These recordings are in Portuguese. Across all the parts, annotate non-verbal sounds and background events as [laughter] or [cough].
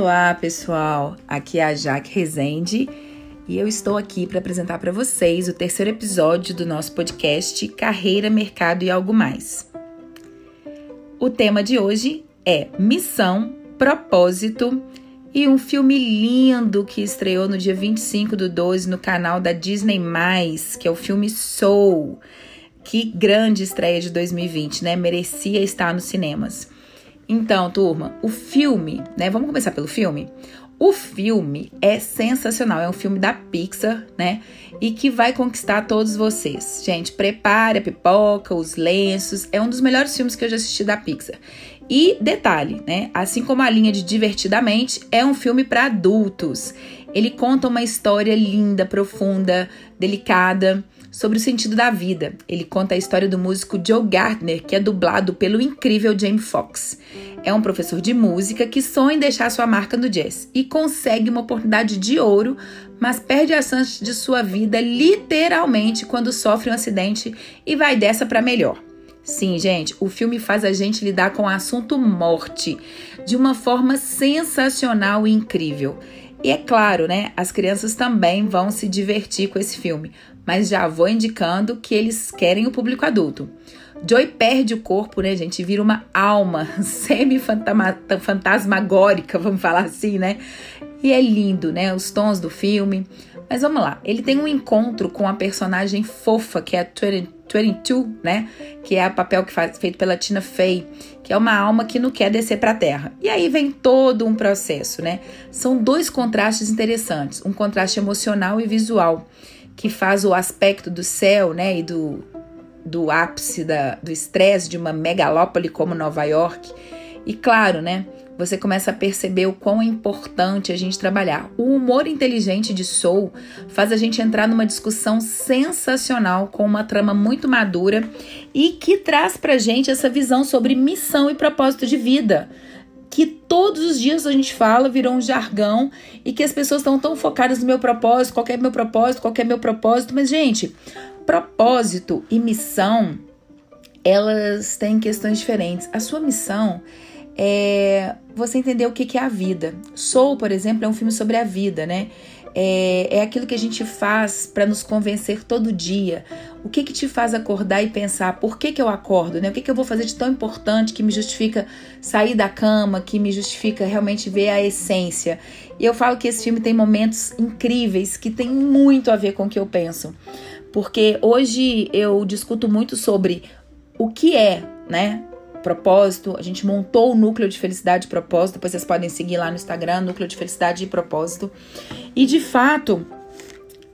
Olá, pessoal. Aqui é a Jaque Rezende e eu estou aqui para apresentar para vocês o terceiro episódio do nosso podcast Carreira, Mercado e Algo Mais. O tema de hoje é missão, propósito e um filme lindo que estreou no dia 25 do 12 no canal da Disney+, que é o filme Soul. Que grande estreia de 2020, né? Merecia estar nos cinemas. Então, turma, o filme, né? Vamos começar pelo filme? O filme é sensacional, é um filme da Pixar, né? E que vai conquistar todos vocês. Gente, prepare a pipoca, os lenços. É um dos melhores filmes que eu já assisti da Pixar. E detalhe, né? Assim como a linha de Divertidamente, é um filme para adultos. Ele conta uma história linda, profunda, delicada sobre o sentido da vida. Ele conta a história do músico Joe Gardner, que é dublado pelo incrível Jamie Foxx. É um professor de música que sonha em deixar sua marca no jazz e consegue uma oportunidade de ouro, mas perde a chance de sua vida literalmente quando sofre um acidente e vai dessa para melhor. Sim, gente, o filme faz a gente lidar com o assunto morte de uma forma sensacional e incrível. E é claro, né? As crianças também vão se divertir com esse filme, mas já vou indicando que eles querem o público adulto. Joy perde o corpo, né, gente? Vira uma alma [laughs] semi-fantasmagórica, vamos falar assim, né? E é lindo, né? Os tons do filme. Mas vamos lá, ele tem um encontro com a personagem fofa, que é a 22, né? Que é o papel que faz, feito pela Tina Fey, que é uma alma que não quer descer para a terra. E aí vem todo um processo, né? São dois contrastes interessantes, um contraste emocional e visual que faz o aspecto do céu, né, e do, do ápice da, do estresse de uma megalópole como Nova York. E claro, né, você começa a perceber o quão é importante a gente trabalhar. O humor inteligente de Soul faz a gente entrar numa discussão sensacional com uma trama muito madura e que traz pra gente essa visão sobre missão e propósito de vida que todos os dias a gente fala, virou um jargão e que as pessoas estão tão focadas no meu propósito, qual é meu propósito, qual é meu propósito, mas gente, propósito e missão, elas têm questões diferentes. A sua missão é você entender o que é a vida. Soul, por exemplo, é um filme sobre a vida, né? é, é aquilo que a gente faz para nos convencer todo dia. O que que te faz acordar e pensar por que, que eu acordo, né? O que, que eu vou fazer de tão importante que me justifica sair da cama, que me justifica realmente ver a essência. E eu falo que esse filme tem momentos incríveis que tem muito a ver com o que eu penso. Porque hoje eu discuto muito sobre o que é, né? Propósito. A gente montou o núcleo de felicidade e propósito. Depois vocês podem seguir lá no Instagram, núcleo de felicidade e propósito. E de fato,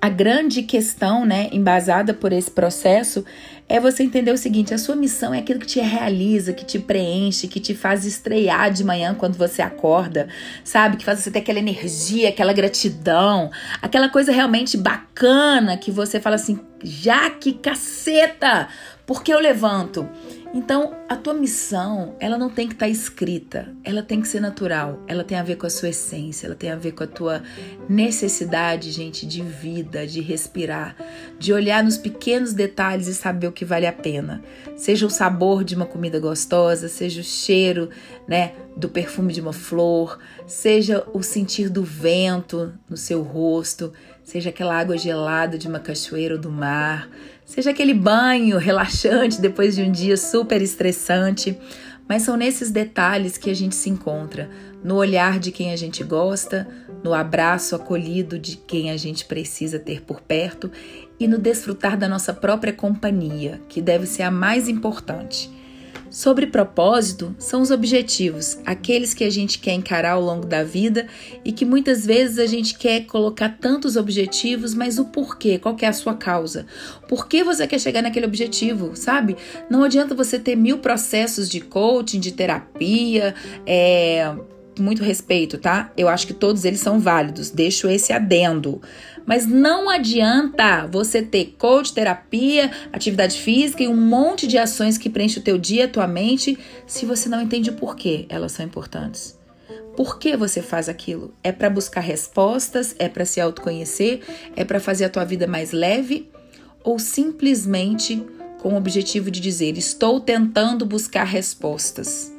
a grande questão, né, embasada por esse processo, é você entender o seguinte: a sua missão é aquilo que te realiza, que te preenche, que te faz estrear de manhã quando você acorda, sabe? Que faz você ter aquela energia, aquela gratidão, aquela coisa realmente bacana que você fala assim: já que caceta, por que eu levanto? Então, a tua missão, ela não tem que estar tá escrita, ela tem que ser natural, ela tem a ver com a sua essência, ela tem a ver com a tua necessidade, gente, de vida, de respirar, de olhar nos pequenos detalhes e saber o que vale a pena. Seja o sabor de uma comida gostosa, seja o cheiro, né, do perfume de uma flor, seja o sentir do vento no seu rosto, seja aquela água gelada de uma cachoeira ou do mar, seja aquele banho relaxante depois de um dia super estressante. Mas são nesses detalhes que a gente se encontra, no olhar de quem a gente gosta, no abraço acolhido de quem a gente precisa ter por perto e no desfrutar da nossa própria companhia, que deve ser a mais importante. Sobre propósito, são os objetivos, aqueles que a gente quer encarar ao longo da vida e que muitas vezes a gente quer colocar tantos objetivos, mas o porquê, qual é a sua causa? Por que você quer chegar naquele objetivo, sabe? Não adianta você ter mil processos de coaching, de terapia, é, muito respeito, tá? Eu acho que todos eles são válidos, deixo esse adendo. Mas não adianta você ter coach, terapia, atividade física e um monte de ações que preenchem o teu dia, a tua mente, se você não entende o porquê elas são importantes. Por que você faz aquilo? É para buscar respostas? É para se autoconhecer? É para fazer a tua vida mais leve? Ou simplesmente com o objetivo de dizer: estou tentando buscar respostas?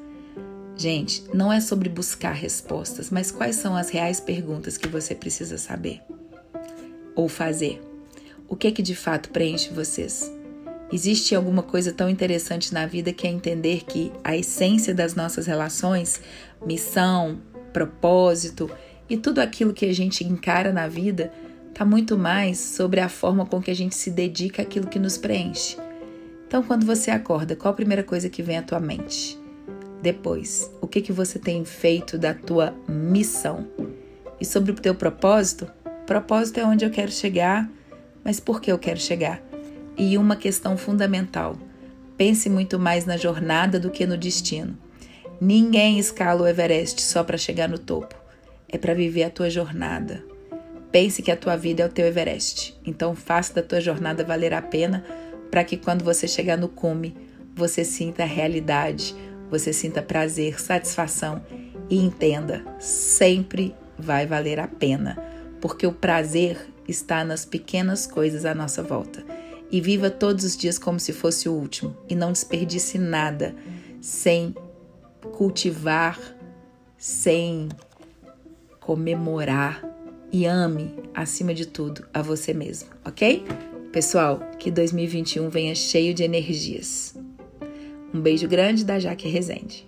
Gente, não é sobre buscar respostas, mas quais são as reais perguntas que você precisa saber ou fazer. O que é que de fato preenche vocês? Existe alguma coisa tão interessante na vida que é entender que a essência das nossas relações, missão, propósito e tudo aquilo que a gente encara na vida está muito mais sobre a forma com que a gente se dedica àquilo que nos preenche. Então, quando você acorda, qual a primeira coisa que vem à tua mente? Depois, o que que você tem feito da tua missão? E sobre o teu propósito? Propósito é onde eu quero chegar, mas por que eu quero chegar? E uma questão fundamental: pense muito mais na jornada do que no destino. Ninguém escala o Everest só para chegar no topo. É para viver a tua jornada. Pense que a tua vida é o teu Everest. Então faça da tua jornada valer a pena para que quando você chegar no cume, você sinta realidade, você sinta prazer, satisfação e entenda, sempre vai valer a pena, porque o prazer está nas pequenas coisas à nossa volta. E viva todos os dias como se fosse o último e não desperdice nada sem cultivar, sem comemorar e ame, acima de tudo, a você mesmo, ok? Pessoal, que 2021 venha cheio de energias. Um beijo grande da Jaque Rezende.